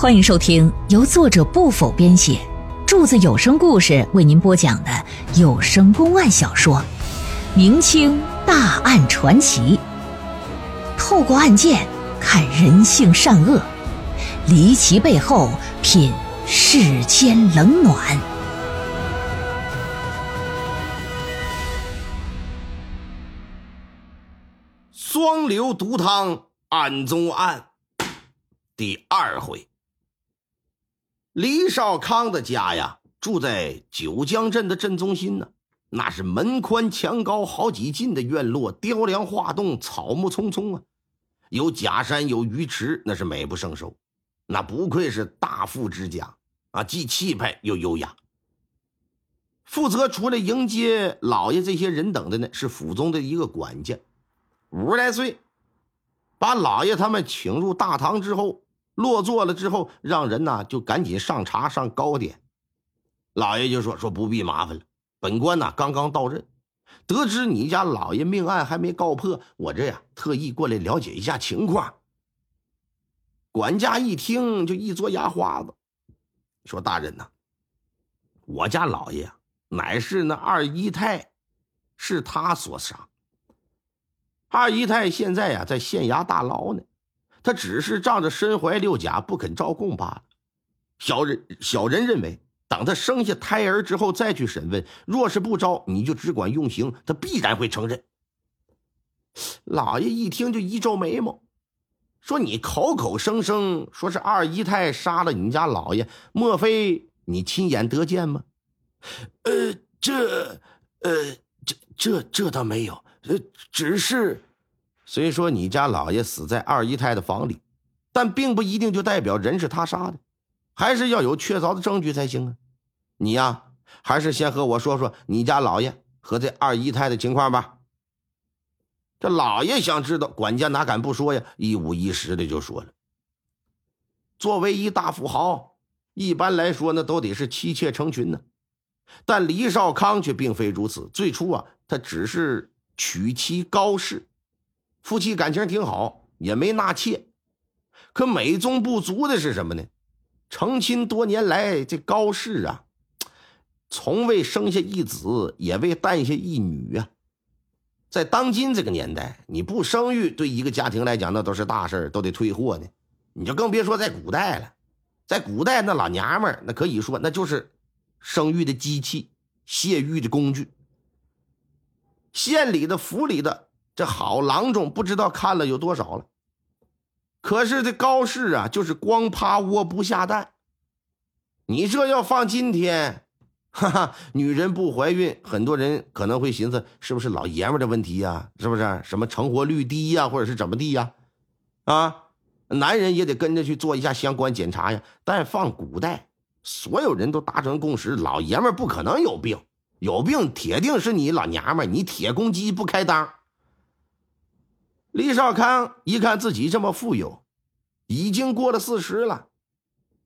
欢迎收听由作者不否编写，柱子有声故事为您播讲的有声公案小说《明清大案传奇》，透过案件看人性善恶，离奇背后品世间冷暖。双流毒汤案中案第二回。李少康的家呀，住在九江镇的镇中心呢。那是门宽墙高好几进的院落，雕梁画栋，草木葱葱啊。有假山，有鱼池，那是美不胜收。那不愧是大富之家啊，既气派又优雅。负责出来迎接老爷这些人等的呢，是府中的一个管家，五十来岁，把老爷他们请入大堂之后。落座了之后，让人呐就赶紧上茶上糕点。老爷就说：“说不必麻烦了，本官呐刚刚到任，得知你家老爷命案还没告破，我这呀特意过来了解一下情况。”管家一听就一撮牙花子，说：“大人呐，我家老爷乃是那二姨太，是他所杀。二姨太现在呀在县衙大牢呢。”他只是仗着身怀六甲不肯招供罢了。小人小人认为，等他生下胎儿之后再去审问。若是不招，你就只管用刑，他必然会承认。老爷一听就一皱眉毛，说：“你口口声声说是二姨太杀了你家老爷，莫非你亲眼得见吗？”“呃，这……呃，这……这……这倒没有，呃，只是……”虽说你家老爷死在二姨太的房里，但并不一定就代表人是他杀的，还是要有确凿的证据才行啊！你呀，还是先和我说说你家老爷和这二姨太的情况吧。这老爷想知道，管家哪敢不说呀？一五一十的就说了。作为一大富豪，一般来说呢，都得是妻妾成群呢。但李少康却并非如此。最初啊，他只是娶妻高氏。夫妻感情挺好，也没纳妾，可美中不足的是什么呢？成亲多年来，这高氏啊，从未生下一子，也未诞下一女啊。在当今这个年代，你不生育，对一个家庭来讲，那都是大事都得退货呢。你就更别说在古代了，在古代，那老娘们那可以说那就是生育的机器，泄欲的工具。县里的、府里的。这好郎中不知道看了有多少了，可是这高氏啊，就是光趴窝不下蛋。你这要放今天，哈哈，女人不怀孕，很多人可能会寻思是不是老爷们的问题呀？是不是什么成活率低呀，或者是怎么地呀？啊，男人也得跟着去做一下相关检查呀。但放古代，所有人都达成共识，老爷们不可能有病，有病铁定是你老娘们，你铁公鸡不开裆。李少康一看自己这么富有，已经过了四十了，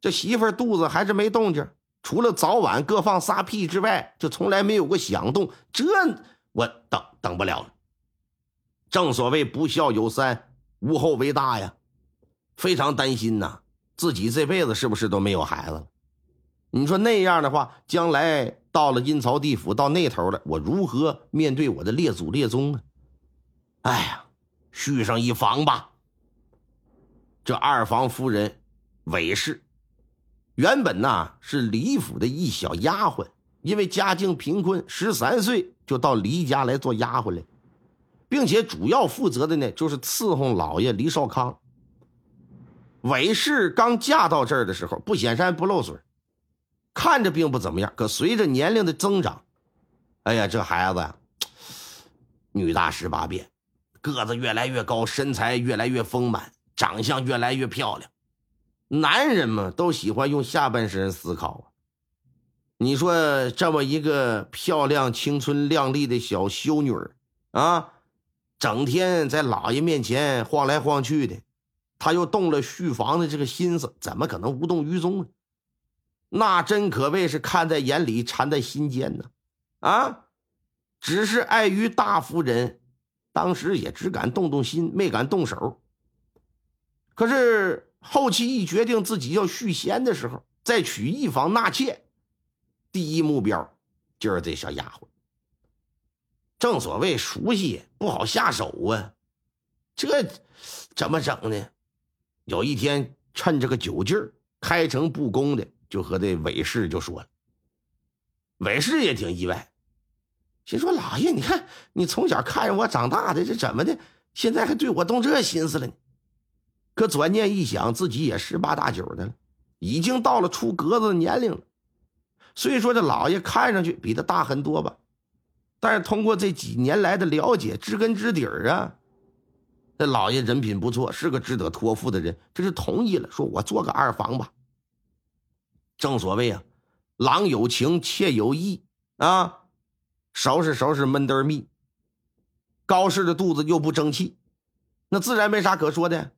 这媳妇肚子还是没动静，除了早晚各放仨屁之外，就从来没有过响动。这我等等不了了。正所谓不孝有三，无后为大呀，非常担心呐，自己这辈子是不是都没有孩子了？你说那样的话，将来到了阴曹地府到那头了，我如何面对我的列祖列宗啊？哎呀！续上一房吧。这二房夫人韦氏，原本呐是李府的一小丫鬟，因为家境贫困，十三岁就到李家来做丫鬟了，并且主要负责的呢就是伺候老爷李少康。韦氏刚嫁到这儿的时候不显山不露水，看着并不怎么样，可随着年龄的增长，哎呀，这孩子呀，女大十八变。个子越来越高，身材越来越丰满，长相越来越漂亮。男人嘛，都喜欢用下半身思考啊。你说这么一个漂亮、青春靓丽的小修女啊，整天在老爷面前晃来晃去的，他又动了续房的这个心思，怎么可能无动于衷呢？那真可谓是看在眼里，馋在心间呢。啊，只是碍于大夫人。当时也只敢动动心，没敢动手。可是后期一决定自己要续弦的时候，再娶一房纳妾，第一目标就是这小丫鬟。正所谓熟悉不好下手啊，这怎么整呢？有一天趁这个酒劲儿，开诚布公的就和这韦氏就说了。韦氏也挺意外，心说：“老爷，你看你从小看着我长大的，这怎么的？现在还对我动这心思了呢？”可转念一想，自己也十八大九的了，已经到了出格子的年龄了。虽说这老爷看上去比他大很多吧，但是通过这几年来的了解，知根知底儿啊，这老爷人品不错，是个值得托付的人，这是同意了，说我做个二房吧。正所谓啊，郎有情，妾有意啊，收拾收拾闷墩蜜。高氏的肚子又不争气，那自然没啥可说的。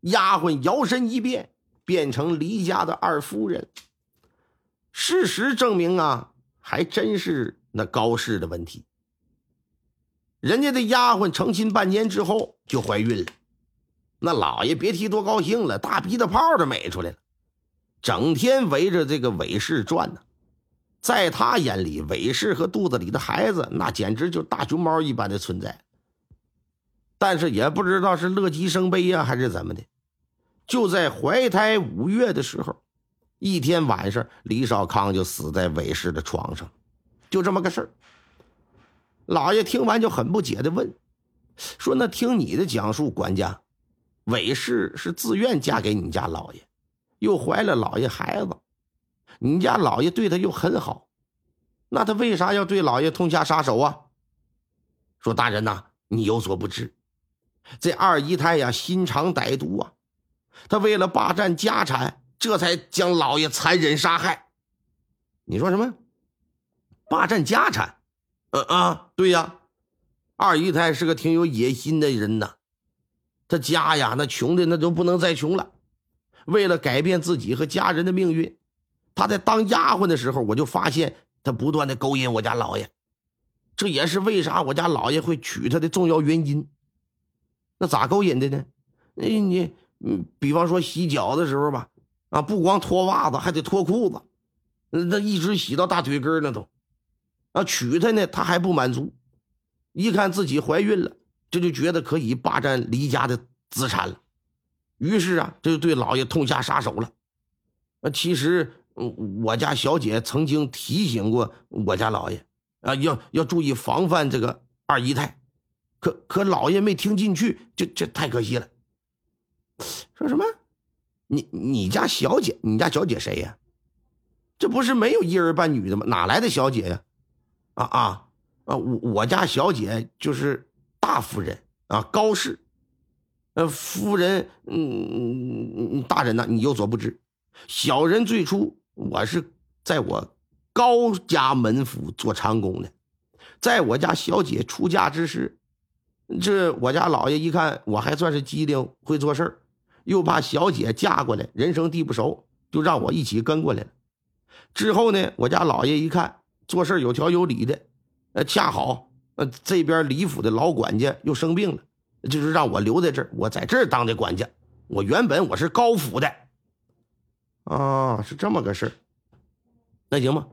丫鬟摇身一变，变成离家的二夫人。事实证明啊，还真是那高氏的问题。人家的丫鬟成亲半年之后就怀孕了，那老爷别提多高兴了，大鼻子泡都美出来了，整天围着这个韦氏转呢。在他眼里，韦氏和肚子里的孩子那简直就大熊猫一般的存在。但是也不知道是乐极生悲呀，还是怎么的。就在怀胎五月的时候，一天晚上，李少康就死在韦氏的床上，就这么个事儿。老爷听完就很不解的问：“说那听你的讲述，管家，韦氏是自愿嫁给你家老爷，又怀了老爷孩子，你家老爷对她又很好，那他为啥要对老爷痛下杀手啊？”说大人呐，你有所不知，这二姨太呀，心肠歹毒啊。他为了霸占家产，这才将老爷残忍杀害。你说什么？霸占家产？呃啊，对呀，二姨太是个挺有野心的人呐。他家呀，那穷的那都不能再穷了。为了改变自己和家人的命运，他在当丫鬟的时候，我就发现他不断的勾引我家老爷。这也是为啥我家老爷会娶她的重要原因。那咋勾引的呢？哎，你。嗯，比方说洗脚的时候吧，啊，不光脱袜子，还得脱裤子，那一直洗到大腿根那都。啊，娶她呢，她还不满足，一看自己怀孕了，这就觉得可以霸占离家的资产了，于是啊，这就对老爷痛下杀手了。啊，其实我家小姐曾经提醒过我家老爷，啊，要要注意防范这个二姨太，可可老爷没听进去，这这太可惜了。说什么？你你家小姐？你家小姐谁呀？这不是没有一儿半女的吗？哪来的小姐呀？啊啊啊！我我家小姐就是大夫人啊，高氏。呃，夫人，嗯，大人呢？你有所不知，小人最初我是在我高家门府做长工的，在我家小姐出嫁之时，这我家老爷一看我还算是机灵，会做事儿。又怕小姐嫁过来人生地不熟，就让我一起跟过来了。之后呢，我家老爷一看做事有条有理的，呃，恰好呃这边李府的老管家又生病了，就是让我留在这儿，我在这儿当的管家。我原本我是高府的，啊，是这么个事儿。那行吧，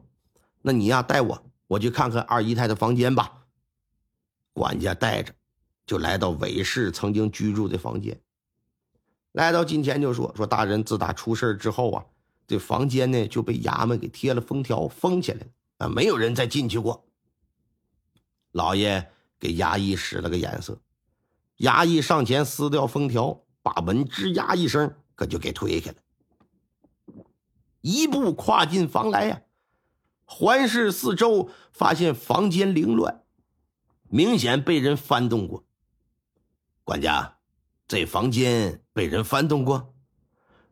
那你呀带我，我去看看二姨太的房间吧。管家带着，就来到韦氏曾经居住的房间。来到近前就说：“说大人自打出事之后啊，这房间呢就被衙门给贴了封条，封起来了啊，没有人再进去过。”老爷给衙役使了个眼色，衙役上前撕掉封条，把门吱呀一声，可就给推开了。一步跨进房来呀，环视四周，发现房间凌乱，明显被人翻动过。管家。这房间被人翻动过，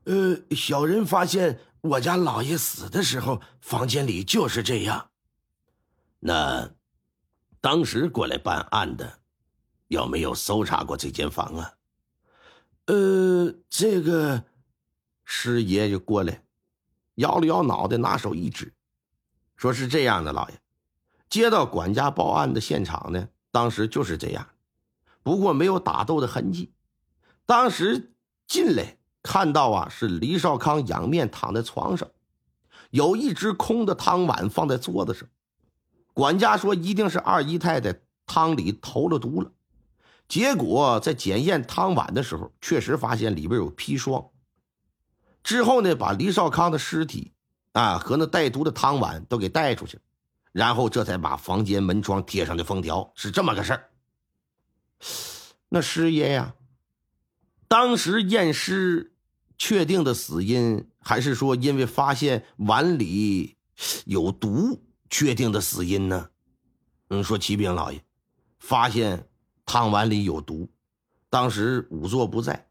呃，小人发现我家老爷死的时候，房间里就是这样。那当时过来办案的，有没有搜查过这间房啊？呃，这个师爷就过来，摇了摇脑袋，拿手一指，说是这样的，老爷，接到管家报案的现场呢，当时就是这样，不过没有打斗的痕迹。当时进来看到啊，是李少康仰面躺在床上，有一只空的汤碗放在桌子上。管家说，一定是二姨太在汤里投了毒了。结果在检验汤碗的时候，确实发现里边有砒霜。之后呢，把李少康的尸体啊和那带毒的汤碗都给带出去，然后这才把房间门窗贴上的封条，是这么个事儿。那师爷呀，当时验尸确定的死因，还是说因为发现碗里有毒确定的死因呢？嗯，说启禀老爷，发现。汤碗里有毒，当时仵作不在，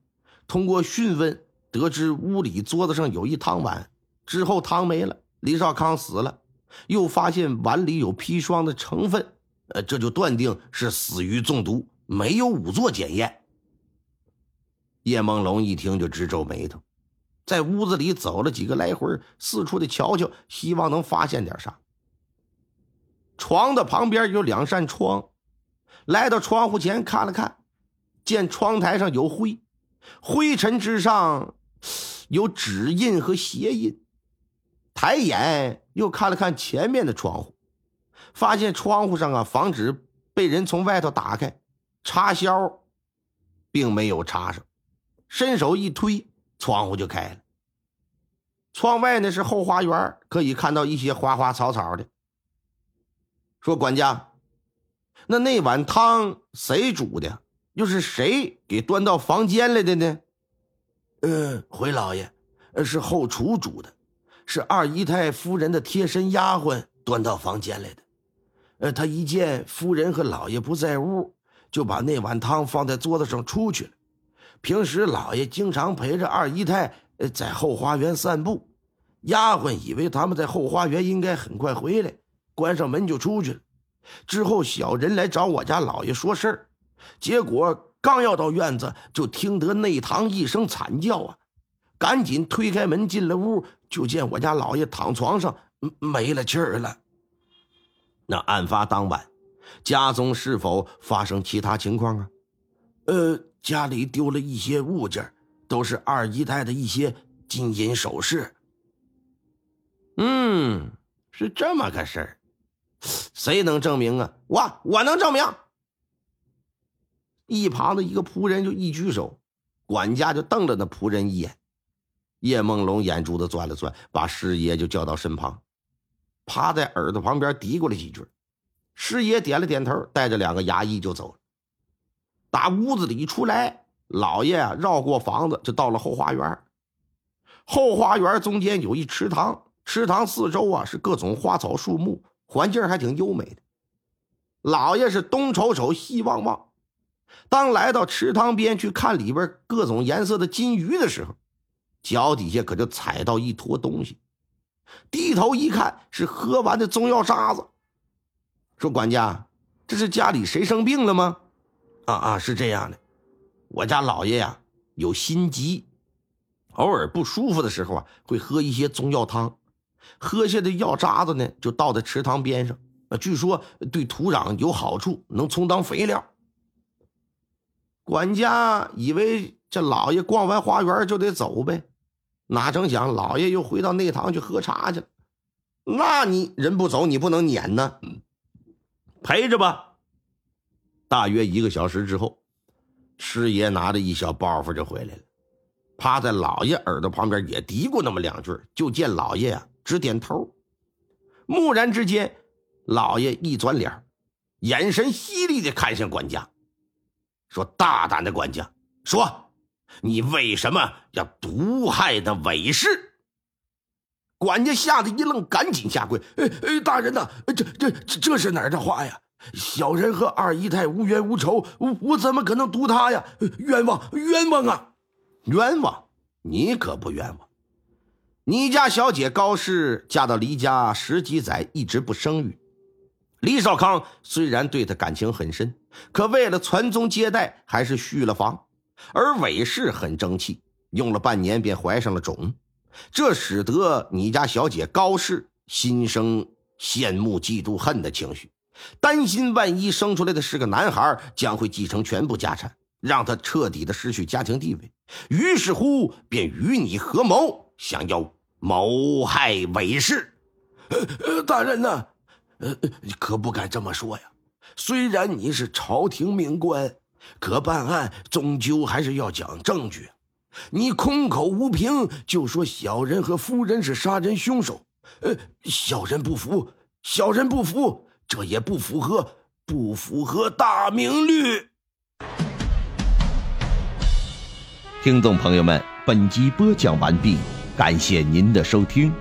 通过讯问得知屋里桌子上有一汤碗，之后汤没了，李少康死了，又发现碗里有砒霜的成分，呃，这就断定是死于中毒，没有仵作检验。叶梦龙一听就直皱眉头，在屋子里走了几个来回，四处的瞧瞧，希望能发现点啥。床的旁边有两扇窗。来到窗户前看了看，见窗台上有灰，灰尘之上有指印和鞋印。抬眼又看了看前面的窗户，发现窗户上啊，防止被人从外头打开，插销并没有插上。伸手一推，窗户就开了。窗外呢是后花园，可以看到一些花花草草的。说管家。那那碗汤谁煮的？又是谁给端到房间来的呢？呃，回老爷，是后厨煮的，是二姨太夫人的贴身丫鬟端到房间来的。呃，他一见夫人和老爷不在屋，就把那碗汤放在桌子上出去了。平时老爷经常陪着二姨太在后花园散步，丫鬟以为他们在后花园应该很快回来，关上门就出去了。之后，小人来找我家老爷说事儿，结果刚要到院子，就听得内堂一声惨叫啊！赶紧推开门进了屋，就见我家老爷躺床上没了气儿了。那案发当晚，家中是否发生其他情况啊？呃，家里丢了一些物件，都是二姨太的一些金银首饰。嗯，是这么个事儿。谁能证明啊？我我能证明。一旁的一个仆人就一举手，管家就瞪了那仆人一眼。叶梦龙眼珠子转了转，把师爷就叫到身旁，趴在耳朵旁边嘀咕了几句。师爷点了点头，带着两个衙役就走了。打屋子里出来，老爷啊绕过房子，就到了后花园。后花园中间有一池塘，池塘四周啊是各种花草树木。环境还挺优美的，老爷是东瞅瞅西望望。当来到池塘边去看里边各种颜色的金鱼的时候，脚底下可就踩到一坨东西。低头一看，是喝完的中药渣子。说管家，这是家里谁生病了吗？啊啊，是这样的，我家老爷呀有心疾，偶尔不舒服的时候啊，会喝一些中药汤。喝下的药渣子呢，就倒在池塘边上。啊，据说对土壤有好处，能充当肥料。管家以为这老爷逛完花园就得走呗，哪成想老爷又回到内堂去喝茶去了。那你人不走，你不能撵呢，陪着吧。大约一个小时之后，师爷拿着一小包袱就回来了，趴在老爷耳朵旁边也嘀咕那么两句，就见老爷呀。直点头，蓦然之间，老爷一转脸，眼神犀利的看向管家，说：“大胆的管家，说，你为什么要毒害那韦氏？”管家吓得一愣，赶紧下跪：“哎哎，大人呐，这这这是哪儿的话呀？小人和二姨太无冤无仇，我我怎么可能毒他呀？冤枉冤枉啊！冤枉，你可不冤枉。”你家小姐高氏嫁到李家十几载，一直不生育。李少康虽然对她感情很深，可为了传宗接代，还是续了房。而韦氏很争气，用了半年便怀上了种，这使得你家小姐高氏心生羡慕、嫉妒、恨的情绪，担心万一生出来的是个男孩，将会继承全部家产，让他彻底的失去家庭地位，于是乎便与你合谋，想要谋害韦氏。呃，大人呢？呃，可不敢这么说呀。虽然你是朝廷命官，可办案终究还是要讲证据。你空口无凭就说小人和夫人是杀人凶手，呃，小人不服，小人不服，这也不符合，不符合大明律。听众朋友们，本集播讲完毕，感谢您的收听。